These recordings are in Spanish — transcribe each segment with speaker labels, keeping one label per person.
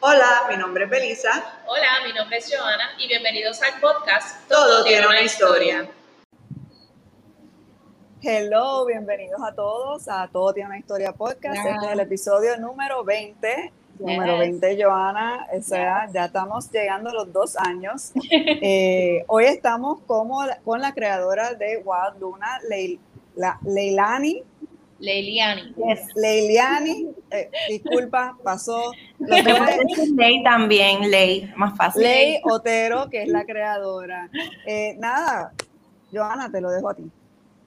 Speaker 1: Hola, mi nombre es Belisa.
Speaker 2: Hola, mi nombre es Joana y bienvenidos al podcast
Speaker 1: Todo, tiene una historia.
Speaker 3: Hello, bienvenidos a todos a Todo tiene una historia podcast. Este es el episodio número 20. Número 20, Joana. O sea, ya estamos llegando a los dos años. Eh, hoy estamos como, con la creadora de Wild Luna, Leilani
Speaker 2: Leiliani.
Speaker 3: Leiliani, eh, disculpa, pasó.
Speaker 4: Ley también, Ley, más fácil.
Speaker 3: Ley Otero, que es la creadora. Eh, nada, Joana, te lo dejo a ti.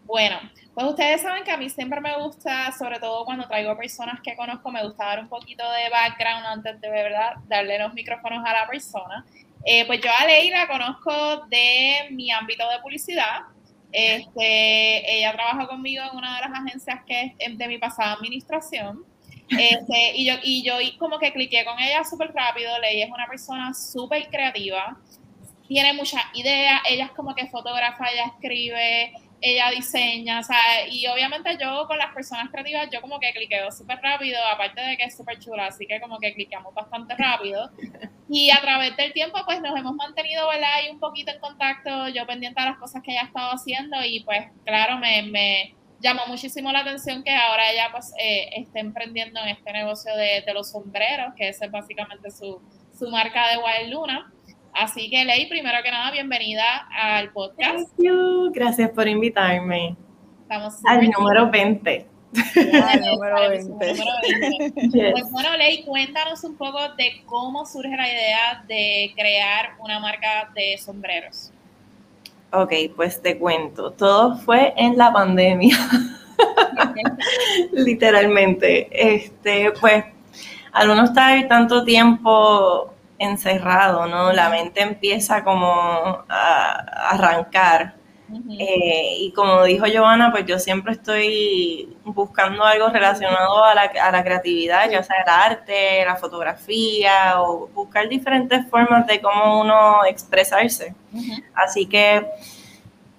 Speaker 2: Bueno, pues ustedes saben que a mí siempre me gusta, sobre todo cuando traigo personas que conozco, me gusta dar un poquito de background antes de verdad darle los micrófonos a la persona. Eh, pues yo a Ley la conozco de mi ámbito de publicidad. Este, ella trabaja conmigo en una de las agencias que es de mi pasada administración. Este, y yo, y yo como que cliqué con ella súper rápido. Ley es una persona súper creativa, tiene muchas ideas, ella es como que fotógrafa, ella escribe, ella diseña, o sea, y obviamente yo con las personas creativas, yo como que cliqueo súper rápido, aparte de que es súper chula, así que como que cliqueamos bastante rápido. Y a través del tiempo, pues nos hemos mantenido, ¿verdad? Ahí un poquito en contacto, yo pendiente de las cosas que ella ha estado haciendo y pues claro, me, me llamó muchísimo la atención que ahora ella pues eh, esté emprendiendo en este negocio de, los sombreros, que es básicamente su, su marca de Wild Luna. Así que, Ley, primero que nada, bienvenida al podcast.
Speaker 4: Gracias por invitarme.
Speaker 2: Estamos
Speaker 4: al número 20.
Speaker 3: Al número 20.
Speaker 2: Pues bueno, Ley, cuéntanos un poco de cómo surge la idea de crear una marca de sombreros.
Speaker 4: Ok, pues te cuento. Todo fue en la pandemia. Literalmente. Este, pues, al uno estar tanto tiempo encerrado, ¿no? La mente empieza como a arrancar. Eh, y como dijo Giovanna, pues yo siempre estoy buscando algo relacionado a la, creatividad, ya sea el arte, la fotografía, o buscar diferentes formas de cómo uno expresarse. Así que,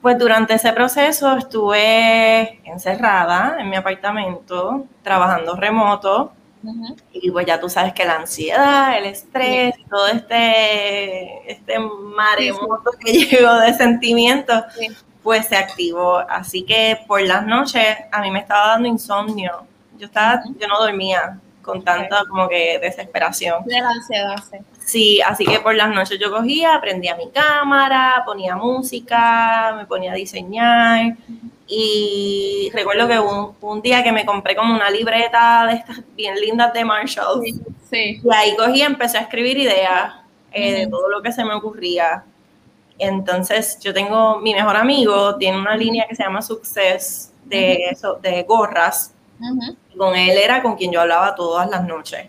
Speaker 4: pues durante ese proceso estuve encerrada en mi apartamento, trabajando remoto, y pues ya tú sabes que la ansiedad, el estrés, todo este, este maremoto que llegó de sentimientos, pues se activó. Así que por las noches a mí me estaba dando insomnio. Yo estaba, yo no dormía con tanta como que desesperación.
Speaker 2: De la ansiedad, sí.
Speaker 4: Sí, así que por las noches yo cogía, prendía mi cámara, ponía música, me ponía a diseñar. Y recuerdo que un, un, día que me compré como una libreta de estas bien lindas de Marshall.
Speaker 2: Sí,
Speaker 4: Y ahí cogí y empecé a escribir ideas eh, de todo lo que se me ocurría. Entonces, yo tengo, mi mejor amigo tiene una línea que se llama Success de, eso, de gorras. con él era con quien yo hablaba todas las noches.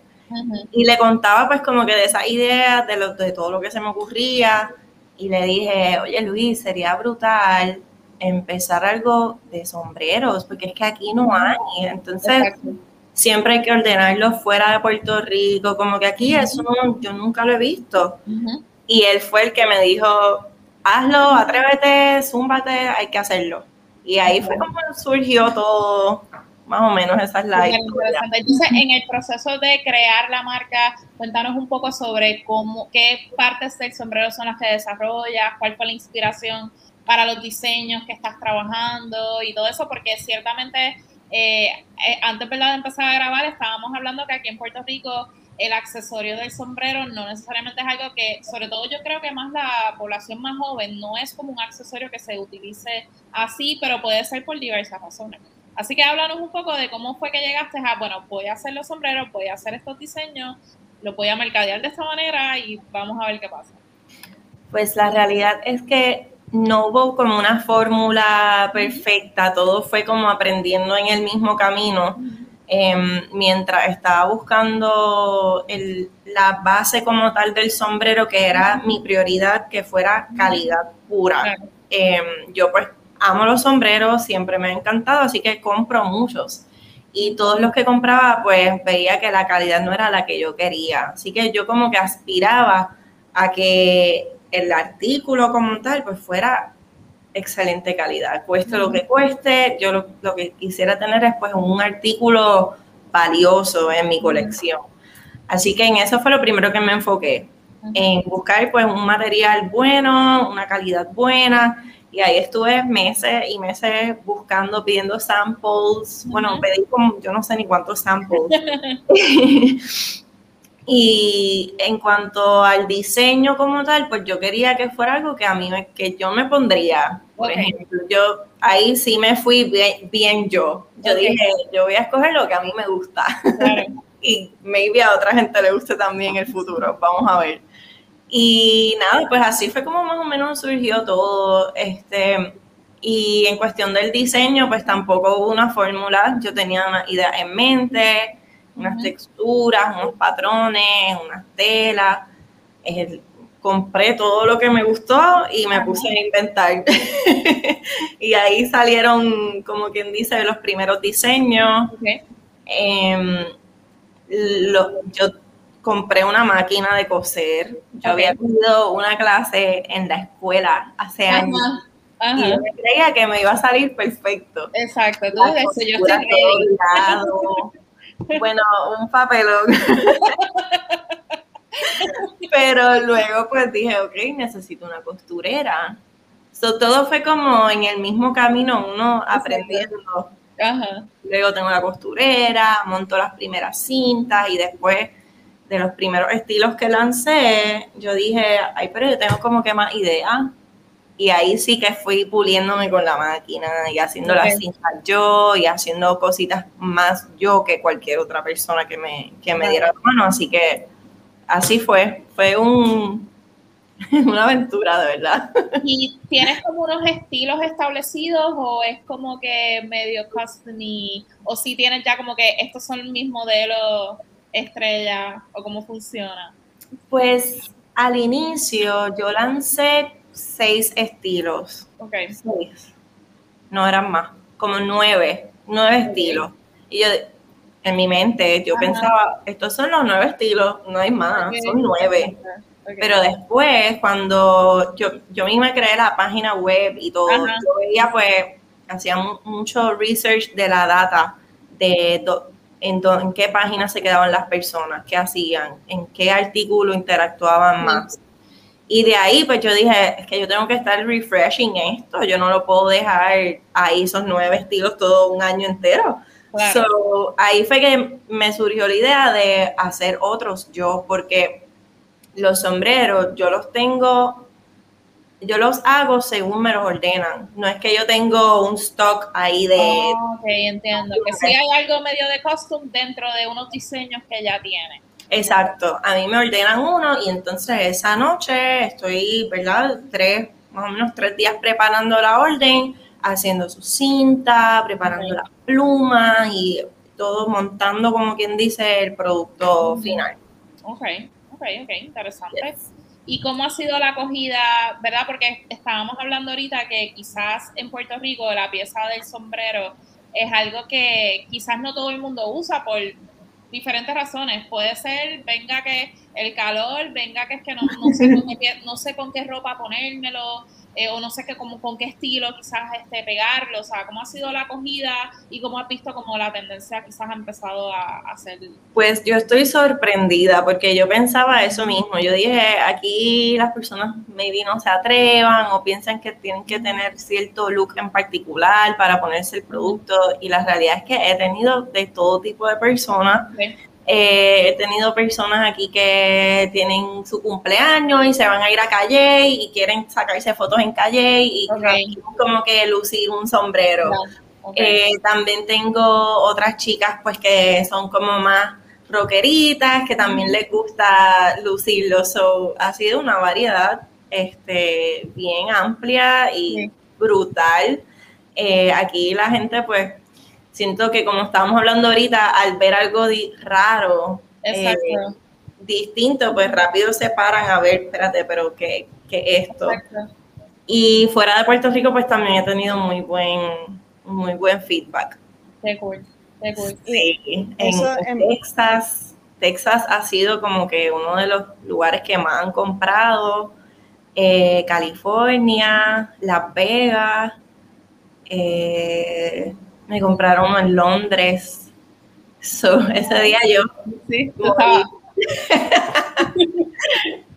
Speaker 4: Y le contaba pues como que de esas ideas, de, lo, de todo lo que se me ocurría. Y le dije, oye Luis, sería brutal empezar algo de sombreros, porque es que aquí no hay. Entonces, siempre hay que ordenarlo fuera de Puerto Rico, como que aquí eso yo nunca lo he visto. Y él fue el que me dijo, hazlo, atrévete, zúmbate, hay que hacerlo. Y ahí fue como surgió todo, más o menos esa es la
Speaker 2: historia. Entonces, en el proceso de crear la marca, cuéntanos un poco sobre cómo, qué partes del sombrero son las que desarrollas, cuál fue la inspiración para los diseños que estás trabajando y todo eso, porque ciertamente eh, eh, antes de empezar a grabar estábamos hablando que aquí en Puerto Rico el accesorio del sombrero no necesariamente es algo que, sobre todo yo creo que más la población más joven, no es como un accesorio que se utilice así, pero puede ser por diversas razones. Así que háblanos un poco de cómo fue que llegaste a, bueno, voy a hacer los sombreros, voy a hacer estos diseños, lo voy a mercadear de esta manera y vamos a ver qué pasa.
Speaker 4: Pues la realidad es que no hubo como una fórmula perfecta, todo fue como aprendiendo en el mismo camino. Em, mientras estaba buscando la base como tal del sombrero, que era mi prioridad, que fuera calidad pura. Em, yo pues amo los sombreros, siempre me ha encantado, así que compro muchos. Y todos los que compraba, pues veía que la calidad no era la que yo quería. Así que yo como que aspiraba a que el artículo como tal, pues fuera excelente calidad. Cueste lo que cueste, yo lo, que quisiera tener es pues un artículo valioso en mi colección. Así que en eso fue lo primero que me enfoqué, en buscar pues un material bueno, una calidad buena, y ahí estuve meses y meses buscando, pidiendo samples. Bueno, pedí como, yo no sé ni cuántos samples. y en cuanto al diseño como tal, pues yo quería que fuera algo que a mí, me, que yo me pondría. Por ejemplo, yo ahí sí me fui bien, yo. Yo dije, yo voy a escoger lo que a mí me gusta. y maybe a otra gente le guste también el futuro. Vamos a ver. Y nada, pues así fue como más o menos surgió todo. Este, y en cuestión del diseño, pues tampoco hubo una fórmula. Yo tenía una idea en mente, unas texturas, unos patrones, unas telas. compré todo lo que me gustó y me puse a inventar. y ahí salieron, como quien dice, los primeros diseños. Em, yo compré una máquina de coser. Yo había tenido una clase en la escuela hace años. Y yo creía que me iba a salir perfecto.
Speaker 2: Exacto, tú eso yo
Speaker 4: estoy Bueno, un papelón. Pero luego pues dije, ok, necesito una costurera. So, todo fue como en el mismo camino, uno aprendiendo. Luego tengo la costurera, monto las primeras cintas y después de los primeros estilos que lancé, yo dije, ay, pero yo tengo como que más ideas. Y ahí sí que fui puliéndome con la máquina y haciendo las cintas yo y haciendo cositas más yo que cualquier otra persona que me, que me diera la mano. Así que así fue. Fue un, una aventura, de verdad.
Speaker 2: ¿Y tienes como unos estilos establecidos o es como que medio custom o si tienes ya como que estos son mis modelos estrella o cómo funciona?
Speaker 4: Pues al inicio yo lancé seis estilos.
Speaker 2: Ok.
Speaker 4: Seis. No eran más, como nueve, nueve estilos. Y yo, en mi mente, yo pensaba, estos son los nueve estilos, no hay más, son nueve. Pero después, cuando yo, yo misma creé la página web y todo, yo veía pues, hacía mucho research de la data de en, qué páginas se quedaban las personas, qué hacían, en qué artículo interactuaban más. Y de ahí, pues yo dije, es que yo tengo que estar refreshing esto, yo no lo puedo dejar ahí esos nueve estilos todo un año entero. So, ahí fue que me surgió la idea de hacer otros yo, porque los sombreros yo los tengo yo los hago según me los ordenan. No es que yo tengo un stock ahí de...
Speaker 2: ok, entiendo. Que si hay algo medio de custom dentro de unos diseños que ya tiene.
Speaker 4: Exacto. A mí me ordenan uno y entonces esa noche estoy, ¿verdad? Tres, más o menos tres días preparando la orden, haciendo su cinta, preparando las plumas y todo montando, como quien dice, el producto final.
Speaker 2: Ok, ok, ok, interesante. ¿Y cómo ha sido la acogida, verdad? Porque estábamos hablando ahorita que quizás en Puerto Rico la pieza del sombrero es algo que quizás no todo el mundo usa por diferentes razones. Puede ser, venga que el calor, venga que es que no, no, sé, con qué, no sé con qué ropa ponérmelo, eh, o no sé qué, como, con qué estilo quizás este, pegarlo, o sea, cómo ha sido la acogida y cómo has visto como la tendencia quizás ha empezado a, hacer.
Speaker 4: Pues yo estoy sorprendida porque yo pensaba eso mismo, yo dije, aquí las personas maybe no se atrevan o piensan que tienen que tener cierto look en particular para ponerse el producto y la realidad es que he tenido de todo tipo de personas. Eh, he tenido personas aquí que tienen su cumpleaños y se van a ir a Calle y quieren sacarse fotos en Calle y como que lucir un sombrero. Eh, también tengo otras chicas pues que son como más rockeritas, que también les gusta lucirlo. So, ha sido una variedad este, bien amplia y brutal. Eh, aquí la gente pues siento que como estábamos hablando ahorita, al ver algo raro, eh, distinto, pues rápido se paran a ver, espérate, pero ¿qué, es esto? Y fuera de Puerto Rico, pues también he tenido muy buen, muy buen feedback. Sí, en, Texas, Texas ha sido como que uno de los lugares que más han comprado. Eh, California, Las Vegas, eh, me compraron en Londres. ese día yo.
Speaker 2: Sí,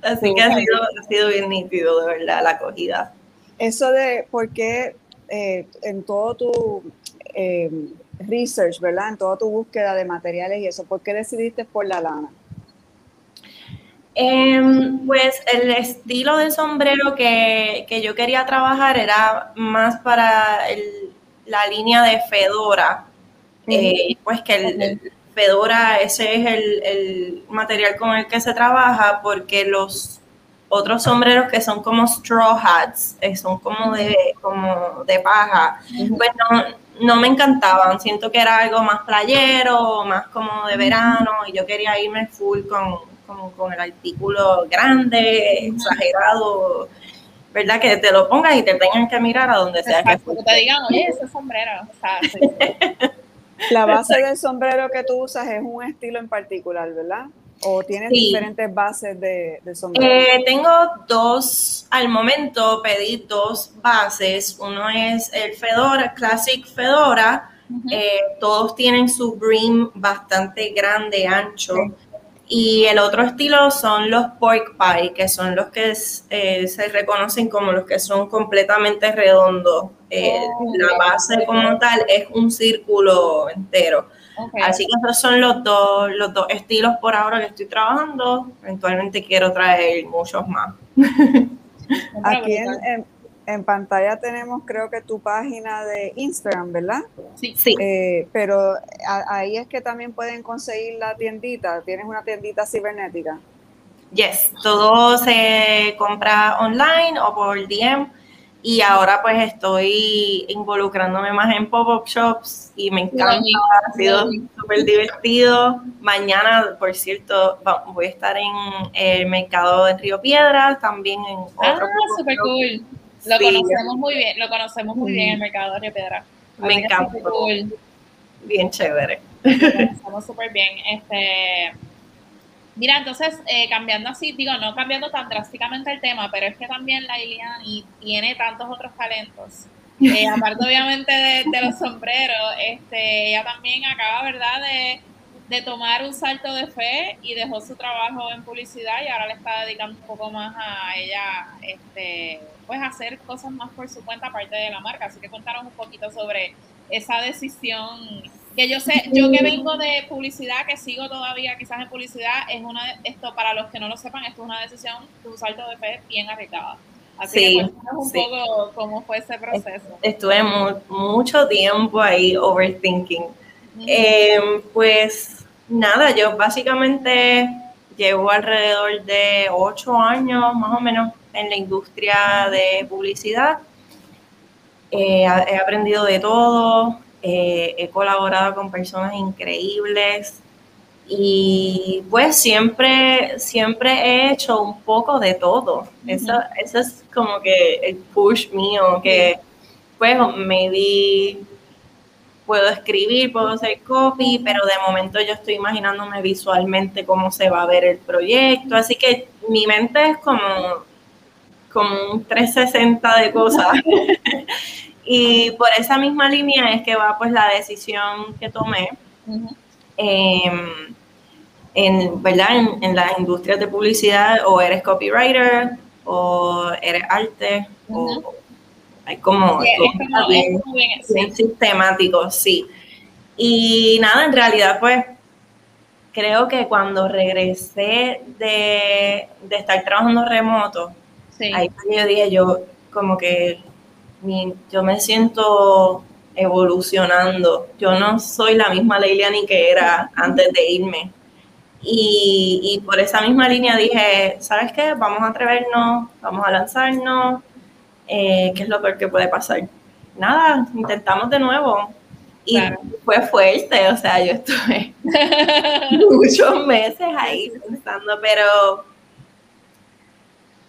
Speaker 4: Así que ha sido, ha sido bien nítido, de verdad, la acogida.
Speaker 3: Eso de por qué eh, en todo tu eh, research, ¿verdad? En toda tu búsqueda de materiales y eso, ¿por qué decidiste por la lana?
Speaker 4: Em, pues el estilo de sombrero que, yo quería trabajar era más para la línea de Fedora. Eh, pues que el, Fedora, ese es el, material con el que se trabaja, porque los otros sombreros que son como straw hats, eh, son como de, como de paja, pues no, me encantaban. Siento que era algo más playero, más como de verano, y yo quería irme full con, con el artículo grande, exagerado, ¿verdad? Que te lo pongas y te tengan que mirar a donde sea
Speaker 2: que, te digan, oye, ese sombrero.
Speaker 3: La base del sombrero que tú usas es un estilo en particular, ¿verdad? ¿O tienes diferentes bases de, sombrero?
Speaker 4: Eh, tengo dos, al momento pedí dos bases. Uno es el Fedora, Classic Fedora. Eh, todos tienen su brim bastante grande, ancho. Y el otro estilo son los pork pie, que son los que eh, se reconocen como los que son completamente redondos. Eh, oh, la base como tal es un círculo entero. Así que esos son los dos, los dos estilos por ahora que estoy trabajando. Eventualmente quiero traer muchos más.
Speaker 3: Aquí en, en pantalla tenemos creo que tu página de Instagram, ¿verdad?
Speaker 4: Sí. sí.
Speaker 3: Eh, pero ahí es que también pueden conseguir la tiendita. ¿Tienes una tiendita cibernética?
Speaker 4: Yes, todo se compra online o por DM y ahora pues estoy involucrándome más en pop-up shops y me encanta, ha sido súper divertido. Mañana, por cierto, voy a estar en el mercado de Río Piedras, también en
Speaker 2: otro Ah, súper cool. Lo conocemos muy bien, lo conocemos muy bien el mercado de Piedra.
Speaker 4: Me encanta. Bien chévere.
Speaker 2: Estamos súper bien. Este, mira, entonces, eh, cambiando así, digo, no cambiando tan drásticamente el tema, pero es que también la Iliani tiene tantos otros talentos. Eh, aparte, obviamente, de, de, los sombreros, este, ella también acaba, ¿verdad?, de de tomar un salto de fe y dejó su trabajo en publicidad y ahora le está dedicando un poco más a ella, este, pues hacer cosas más por su cuenta aparte de la marca. Así que contaron un poquito sobre esa decisión que yo sé, yo que vengo de publicidad, que sigo todavía quizás en publicidad, es una esto para los que no lo sepan, esto es una decisión, un salto de fe bien arriesgada. Así que un poco cómo fue ese proceso.
Speaker 4: Estuve mucho tiempo ahí overthinking. Em, pues nada, yo básicamente llevo alrededor de ocho años más o menos en la industria de publicidad. Eh, he aprendido de todo, eh, he colaborado con personas increíbles y pues siempre, siempre he hecho un poco de todo. eso, eso es como que el push mío, que pues maybe puedo escribir, puedo hacer copy, pero de momento yo estoy imaginándome visualmente cómo se va a ver el proyecto, así que mi mente es como, como un 360 de cosas. y por esa misma línea es que va pues la decisión que tomé. Em, en, ¿verdad? En, las industrias de publicidad o eres copywriter o eres arte o hay como, bien, sistemático, sí. Y nada, en realidad, pues creo que cuando regresé de, estar trabajando remoto, ahí yo dije, yo como que yo me siento evolucionando. Yo no soy la misma ni que era antes de irme. Y, y, por esa misma línea dije, ¿sabes qué? Vamos a atrevernos, vamos a lanzarnos, eh, ¿qué es lo peor que puede pasar? Nada, intentamos de nuevo. Y fue fuerte, o sea, yo estuve muchos meses ahí pensando, pero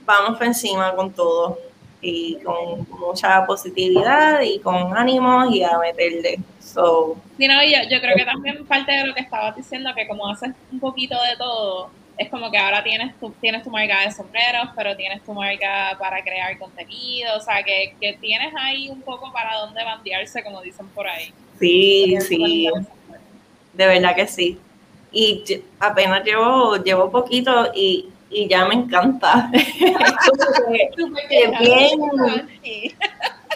Speaker 4: vamos por encima con todo y con mucha positividad y con ánimos y a meterle. So,
Speaker 2: sí, no, yo, yo creo que también parte de lo que estabas diciendo, que como haces un poquito de todo, es como que ahora tienes tu, tienes tu marca de sombreros, pero tienes tu marca para crear contenido, o sea, que, tienes ahí un poco para dónde bandearse, como dicen por ahí.
Speaker 4: Sí, sí, de verdad que sí. y apenas llevo, llevo poquito y, ya me encanta.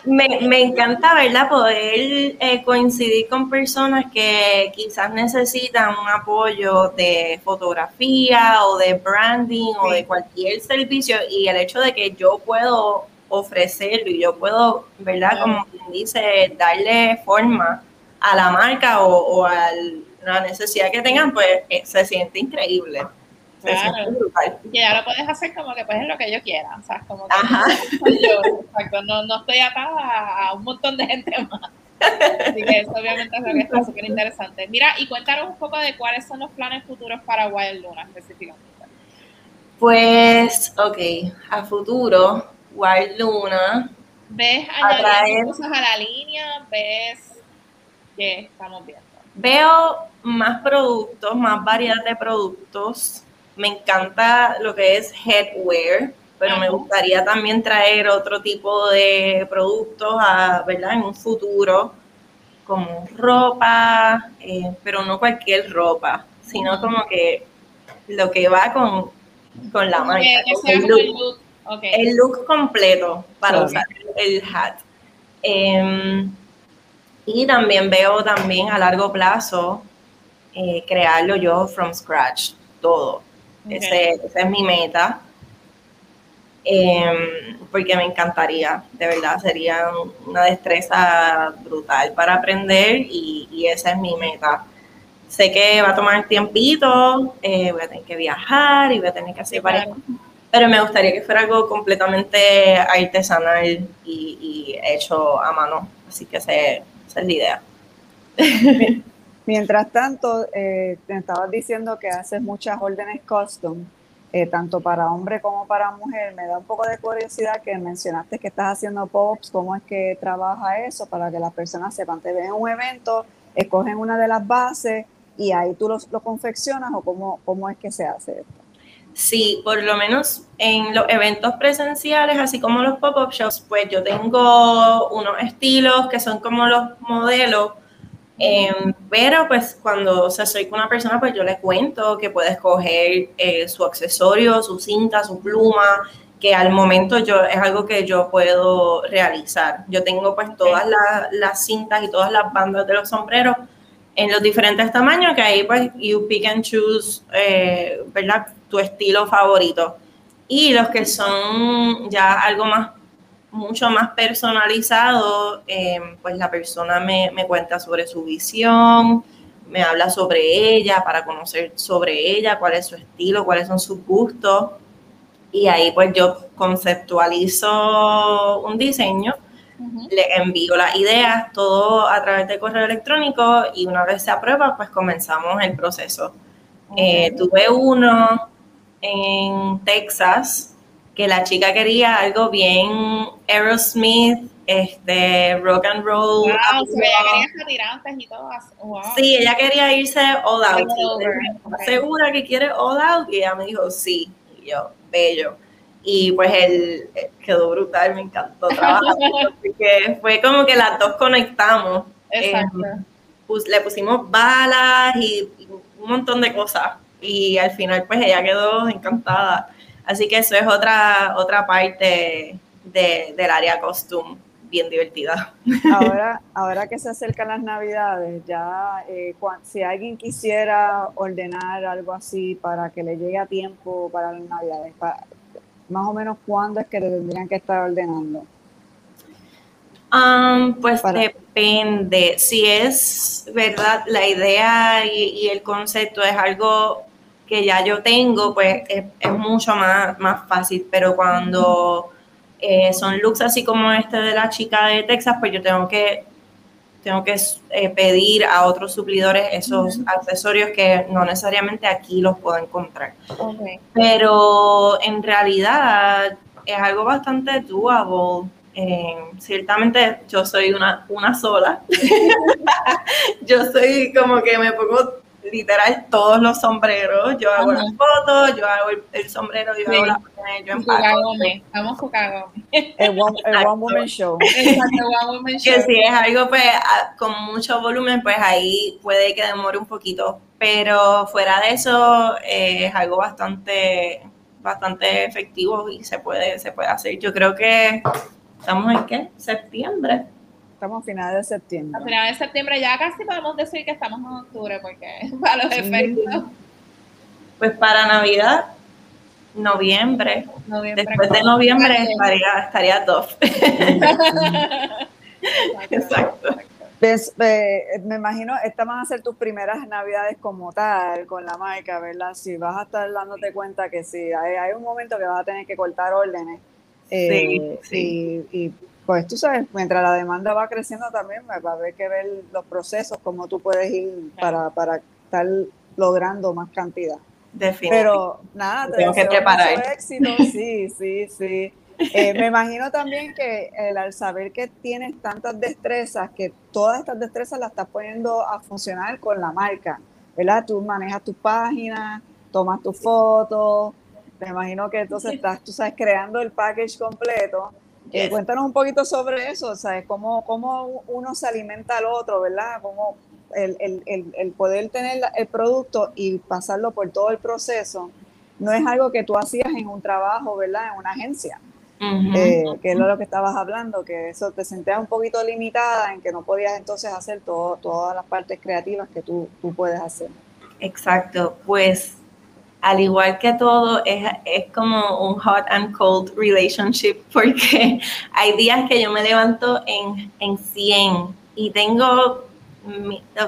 Speaker 4: me, encanta, ¿verdad? Poder eh, coincidir con personas que quizás necesitan un apoyo de fotografía o de branding o de cualquier servicio y el hecho de que yo puedo ofrecerlo y yo puedo, ¿verdad? Como quien dice, darle forma a la marca o, a la necesidad que tengan, pues eh, se siente increíble.
Speaker 2: Claro. Que ya lo puedes hacer como que pues es lo que yo quiera, o sea, como que no, no, estoy atada a un montón de gente más. Así que eso obviamente es lo que está súper interesante. Mira, y cuéntanos un poco de cuáles son los planes futuros para Wild Luna específicamente.
Speaker 4: Pues, ok, a futuro, Wild Luna.
Speaker 2: ¿Ves añadir cosas a la línea? ¿Ves qué estamos viendo?
Speaker 4: Veo más productos, más variedad de productos. Me encanta lo que es headwear, pero me gustaría también traer otro tipo de productos a, ¿verdad? En un futuro, como ropa, eh, pero no cualquier ropa, sino como que lo que va con, con la marca. El look completo para usar el hat. Em, y también veo también a largo plazo eh, crearlo yo from scratch, todo. Ese, esa es mi meta. Em, porque me encantaría, de verdad, sería una destreza brutal para aprender y, y esa es mi meta. Sé que va a tomar tiempito, eh, voy a tener que viajar y voy a tener que hacer varias cosas pero me gustaría que fuera algo completamente artesanal y, hecho a mano. Así que esa, es la idea.
Speaker 3: Mientras tanto, eh, te estabas diciendo que haces muchas órdenes custom, eh, tanto para hombre como para mujer. Me da un poco de curiosidad que mencionaste que estás haciendo pops, cómo es que trabaja eso para que las personas sepan. Te ven en un evento, escogen una de las bases y ahí tú lo, lo confeccionas o cómo, cómo es que se hace esto.
Speaker 4: Sí, por lo menos en los eventos presenciales, así como los pop-up shows, pues yo tengo unos estilos que son como los modelos, em, pero pues cuando se soy con una persona, pues yo le cuento que puede escoger eh, su accesorio, su cinta, su pluma, que al momento yo es algo que yo puedo realizar. Yo tengo pues todas las cintas y todas las bandas de los sombreros en los diferentes tamaños, que ahí pues you pick and choose, eh, ¿verdad? Tu estilo favorito. Y los que son ya algo más, mucho más personalizado, eh, pues la persona me, me, cuenta sobre su visión, me habla sobre ella para conocer sobre ella, cuál es su estilo, cuáles son sus gustos. Y ahí pues yo conceptualizo un diseño le envío las ideas, todo a través de correo electrónico y una vez se aprueba, pues comenzamos el proceso. Eh, tuve uno en Texas que la chica quería algo bien Aerosmith, este, rock and roll.
Speaker 2: Wow, ella quería y todo.
Speaker 4: Sí, ella quería irse all out. ¿Segura que quiere all out? Y ella me dijo, sí. Y yo, bello y pues él eh, quedó brutal, me encantó trabajar porque fue como que las dos conectamos. Exacto. le pusimos balas y, un montón de cosas y al final pues ella quedó encantada. Así que eso es otra, otra parte de, del área costume bien divertida.
Speaker 3: Ahora, ahora que se acercan las navidades, ya eh, si alguien quisiera ordenar algo así para que le llegue a tiempo para las navidades, más o menos cuándo es que te tendrían que estar ordenando?
Speaker 4: Um, pues depende. Si es verdad, la idea y, el concepto es algo que ya yo tengo, pues es, mucho más, más fácil. Pero cuando eh, son looks así como este de la chica de Texas, pues yo tengo que tengo que eh, pedir a otros suplidores esos accesorios que no necesariamente aquí los puedo encontrar. Pero en realidad es algo bastante doable. Eh, ciertamente yo soy una, una sola. yo soy como que me pongo literal todos los sombreros. Yo hago las fotos, yo hago el, sombrero, yo hago la yo empaco.
Speaker 2: Vamos
Speaker 3: El One, el one Woman Show.
Speaker 2: Exacto, One Woman Show.
Speaker 4: Que si es algo pues con mucho volumen, pues ahí puede que demore un poquito. Pero fuera de eso, eh, es algo bastante, bastante efectivo y se puede, se puede hacer. Yo creo que estamos en qué? Septiembre.
Speaker 3: Estamos a finales de septiembre.
Speaker 2: A finales de septiembre ya casi podemos decir que estamos en octubre porque para los efectos.
Speaker 4: Pues para Navidad, noviembre. Después de noviembre estaría, estaría top.
Speaker 3: Exacto. me imagino, estas van a ser tus primeras navidades como tal, con la marca, ¿verdad? Si vas a estar dándote cuenta que sí, hay, un momento que vas a tener que cortar órdenes. Eh, sí, Y, pues tú sabes, mientras la demanda va creciendo también, pues, va a haber que ver los procesos, cómo tú puedes ir para, para estar logrando más cantidad. Pero nada, te
Speaker 4: tengo que preparar.
Speaker 3: éxito, sí, sí, sí. Eh, me imagino también que el, al saber que tienes tantas destrezas, que todas estas destrezas las estás poniendo a funcionar con la marca, ¿verdad? Tú manejas tu página, tomas tus fotos, me imagino que entonces estás, tú sabes, creando el package completo. Eh, cuéntanos un poquito sobre eso, ¿sabes? Cómo, cómo uno se alimenta al otro, ¿verdad? Cómo el, el, el poder tener el producto y pasarlo por todo el proceso no es algo que tú hacías en un trabajo, ¿verdad? En una agencia. Eh, que es lo que estabas hablando, que eso te sentías un poquito limitada en que no podías entonces hacer todo, todas las partes creativas que tú, tú puedes hacer.
Speaker 4: Exacto, pues al igual que todo, es, es, como un hot and cold relationship, porque hay días que yo me levanto en, en 100 y tengo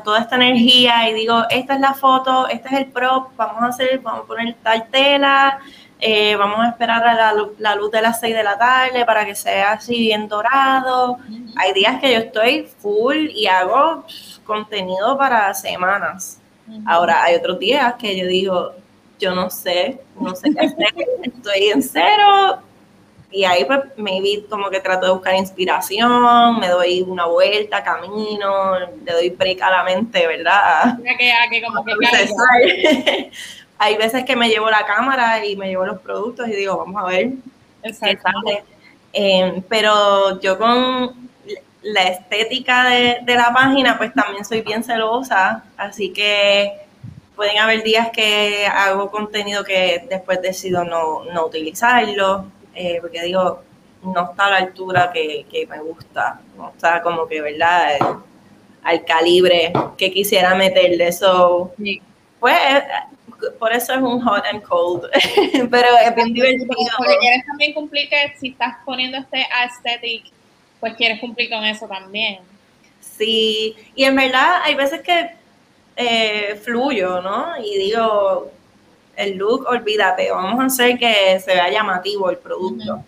Speaker 4: toda esta energía y digo, esta es la foto, este es el prop, vamos a hacer, vamos a poner tal tela, eh, vamos a esperar a la, luz de las 6 de la tarde para que sea así bien dorado. Hay días que yo estoy full y hago contenido para semanas. Ahora, hay otros días que yo digo, yo no sé, no sé qué hacer, estoy en cero. Y ahí pues maybe como que trato de buscar inspiración, me doy una vuelta, camino, le doy break a la mente, ¿verdad?
Speaker 2: que, que como que
Speaker 4: hay veces que me llevo la cámara y me llevo los productos y digo, vamos a ver qué sale. Em, pero yo con la estética de, la página, pues también soy bien celosa, así que pueden haber días que hago contenido que después decido no, no utilizarlo, eh, porque digo, no está a la altura que, me gusta, no está como que, ¿verdad? al calibre que quisiera meterle. eso pues por eso es un hot and cold, pero es bien divertido.
Speaker 2: Porque quieres también cumplir que si estás poniendo este aesthetic, pues quieres cumplir con eso también.
Speaker 4: Sí, y en verdad hay veces que eh, fluyo, ¿no? Y digo, el look, olvídate, vamos a hacer que se vea llamativo el producto.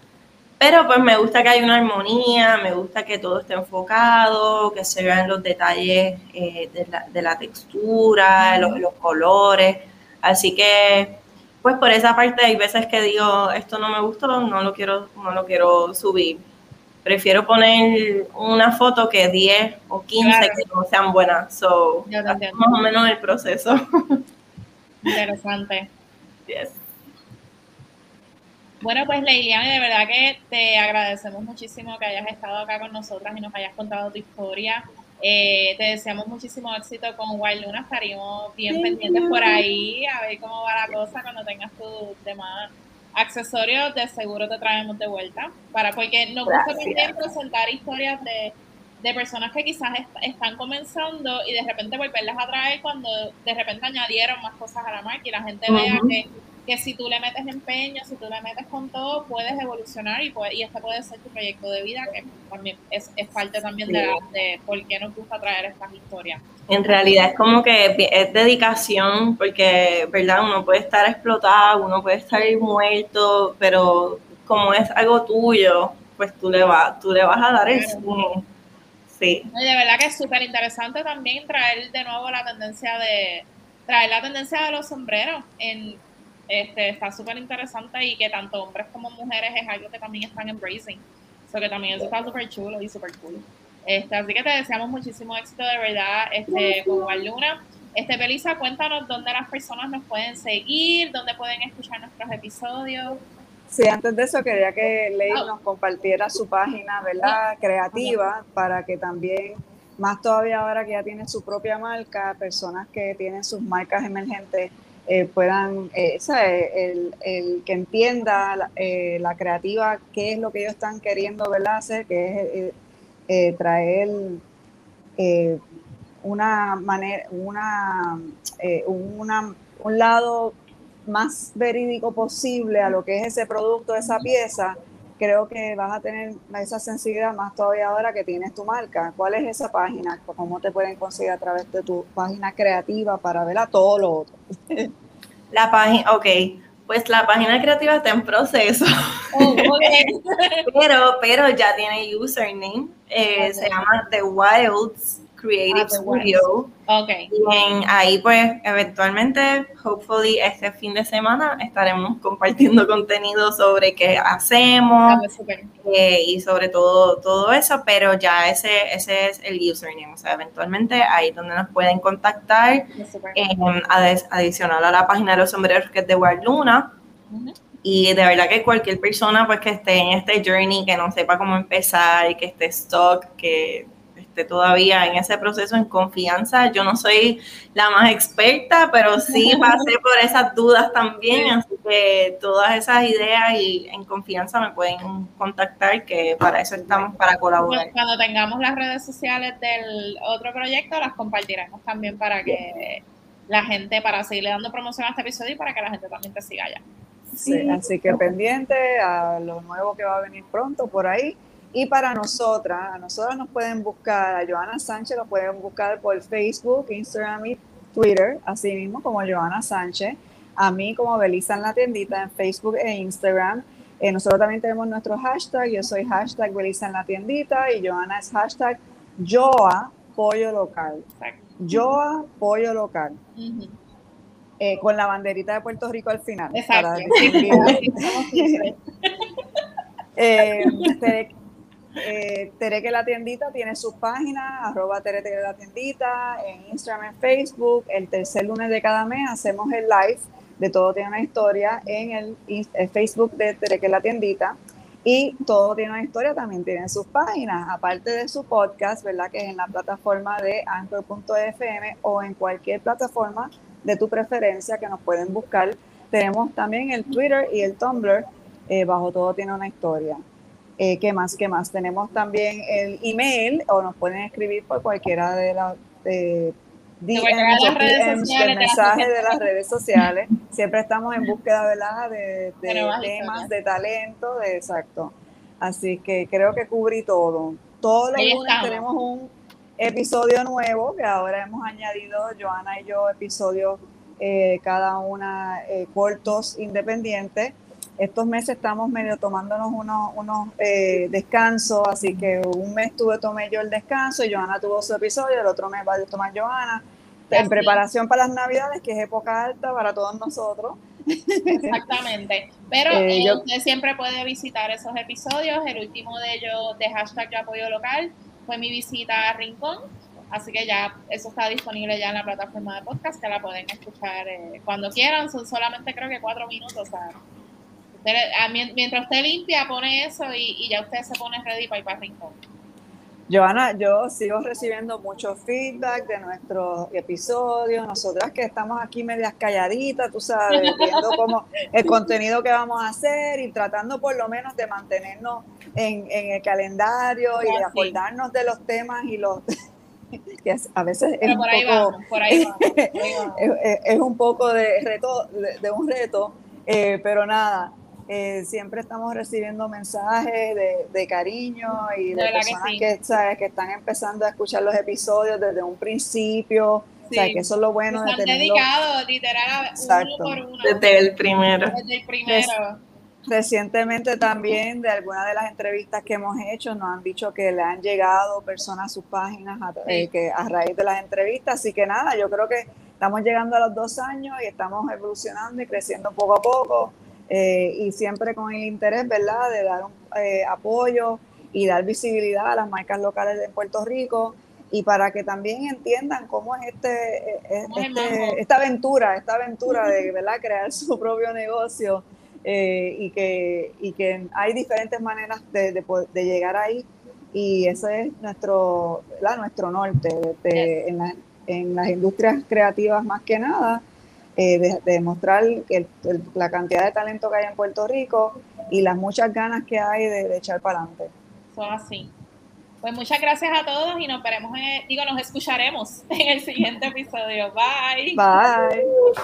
Speaker 4: Pero pues me gusta que haya una armonía, me gusta que todo esté enfocado, que se vean los detalles eh, de, la, textura, los, los colores. Así que, pues por esa parte hay veces que digo, esto no me gustó, no lo quiero, no lo quiero subir. Prefiero poner una foto que 10 o 15 que no sean buenas. So, más o menos el proceso.
Speaker 2: Interesante. Bueno, pues Leiliane, de verdad que te agradecemos muchísimo que hayas estado acá con nosotras y nos hayas contado tu historia. Eh, te deseamos muchísimo éxito con Wild Luna. Estaríamos bien pendientes por ahí a ver cómo va la cosa cuando tengas tus demás accesorios. De seguro te traemos de vuelta. para Porque nos gusta también presentar historias de, de personas que quizás están comenzando y de repente volverlas a traer cuando de repente añadieron más cosas a la marca y la gente vea que que si tú le metes empeño, si tú le metes con todo, puedes evolucionar y, puede, y este puede ser tu proyecto de vida, que también es, parte también de, de, por qué nos gusta traer estas historias.
Speaker 4: En realidad es como que es dedicación, porque, ¿verdad? Uno puede estar explotado, uno puede estar muerto, pero como es algo tuyo, pues tú le, vas tú le vas a dar el Sí.
Speaker 2: De verdad que es súper interesante también traer de nuevo la tendencia de traer la tendencia de los sombreros en este, está súper interesante y que tanto hombres como mujeres es algo que también están embracing. Eso que también eso está súper chulo y súper cool. Este, así que te deseamos muchísimo éxito de verdad este, con Luna. Este, Belisa, cuéntanos dónde las personas nos pueden seguir, dónde pueden escuchar nuestros episodios.
Speaker 3: Sí, antes de eso quería que Ley oh. nos compartiera su página, ¿verdad? Creativa, para que también más todavía ahora que ya tienen su propia marca, personas que tienen sus marcas emergentes eh, puedan, eh, el, el, que entienda la, eh, la, creativa, qué es lo que ellos están queriendo ¿verdad? hacer, que es traer una manera, una, un lado más verídico posible a lo que es ese producto, esa pieza, creo que vas a tener esa sensibilidad más todavía ahora que tienes tu marca. ¿Cuál es esa página? ¿Cómo te pueden conseguir a través de tu página creativa para ver a todo lo otro?
Speaker 4: La página, ok, pues la página creativa está en proceso. Oh, pero, pero ya tiene username. Eh, se llama The Wilds Creative Studio.
Speaker 2: Okay.
Speaker 4: Y ahí pues eventualmente, hopefully este fin de semana estaremos compartiendo contenido sobre qué hacemos ah, pues, eh, y sobre todo todo eso, pero ya ese, ese es el username, o sea, eventualmente ahí donde nos pueden contactar, eh, adicional a la página de los sombreros que es de Wild Luna. Y de verdad que cualquier persona pues que esté en este journey, que no sepa cómo empezar que esté stock, que todavía en ese proceso en confianza. Yo no soy la más experta, pero sí pasé por esas dudas también, así que todas esas ideas y en confianza me pueden contactar, que para eso estamos, para colaborar.
Speaker 2: Cuando tengamos las redes sociales del otro proyecto, las compartiremos también para que la gente, para seguirle dando promoción a este episodio y para que la gente también te siga allá.
Speaker 3: Sí, así que pendiente a lo nuevo que va a venir pronto por ahí. Y para nosotras, a nosotras nos pueden buscar, a Joana Sánchez lo pueden buscar por Facebook, Instagram y Twitter, así mismo como Joana Sánchez. A mí como Belisa en la tiendita en Facebook e Instagram. Eh, nosotros también tenemos nuestro hashtag, yo soy hashtag Belisa en la tiendita y Joana es hashtag Joa Pollo Local. Joa Pollo Local. Eh, con la banderita de Puerto Rico al final.
Speaker 2: Exacto.
Speaker 3: eh, eh, la tiendita tiene sus páginas, arroba Tere la tiendita, en Instagram, en Facebook. El tercer lunes de cada mes hacemos el live de Todo tiene una historia en el, Facebook de Tere que la tiendita. Y Todo tiene una historia también tiene sus páginas, aparte de su podcast, ¿verdad? Que es en la plataforma de anchor.fm o en cualquier plataforma de tu preferencia que nos pueden buscar. Tenemos también el Twitter y el Tumblr, eh, bajo Todo tiene una historia. Eh, ¿Qué más? ¿Qué más? Tenemos también el email o nos pueden escribir por cualquiera de las de, mensajes de las redes sociales. Siempre estamos en búsqueda ¿verdad? de, temas, de talento, de exacto. Así que creo que cubrí todo. Todos los lunes tenemos un episodio nuevo que ahora hemos añadido, Joana y yo, episodios eh, cada una eh, cortos, independientes estos meses estamos medio tomándonos unos, unos eh, descansos, así que un mes tuve, tomé yo el descanso y Joana tuvo su episodio, el otro mes va a tomar Joana, en preparación para las navidades, que es época alta para todos nosotros.
Speaker 2: Exactamente. Pero eh, usted siempre puede visitar esos episodios. El último de ellos de hashtag yo apoyo local fue mi visita a Rincón. Así que ya eso está disponible ya en la plataforma de podcast, que la pueden escuchar eh, cuando quieran. Son solamente creo que cuatro minutos. O sea, mientras usted limpia, pone eso y, ya usted se pone ready para ir para el rincón.
Speaker 3: Joana, yo sigo recibiendo mucho feedback de nuestros episodios, nosotras que estamos aquí medias calladitas, tú sabes, viendo cómo el contenido que vamos a hacer y tratando por lo menos de mantenernos en, el calendario y de acordarnos de los temas y los que a veces es un, poco, es, un poco de reto, de, un reto, eh, pero nada, eh, siempre estamos recibiendo mensajes de, cariño y de, personas que, ¿sabes? que están empezando a escuchar los episodios desde un principio. O sea, que eso es lo bueno de tenerlo.
Speaker 2: dedicado literal uno por uno.
Speaker 4: Desde el primero.
Speaker 2: Desde el primero.
Speaker 3: Recientemente también de algunas de las entrevistas que hemos hecho nos han dicho que le han llegado personas a sus páginas a, eh, que a raíz de las entrevistas. Así que nada, yo creo que estamos llegando a los dos años y estamos evolucionando y creciendo poco a poco. Eh, y siempre con el interés, ¿verdad?, de dar un, eh, apoyo y dar visibilidad a las marcas locales de Puerto Rico y para que también entiendan cómo es este, eh, este esta aventura, esta aventura de ¿verdad? crear su propio negocio y, que, y que hay diferentes maneras de, de, llegar ahí. Y ese es nuestro, nuestro norte, en, en, las industrias creativas más que nada, eh, de, demostrar que la cantidad de talento que hay en Puerto Rico y las muchas ganas que hay de, echar para adelante.
Speaker 2: Son así. Pues muchas gracias a todos y nos veremos, digo, nos escucharemos en el siguiente episodio. Bye.
Speaker 3: Bye.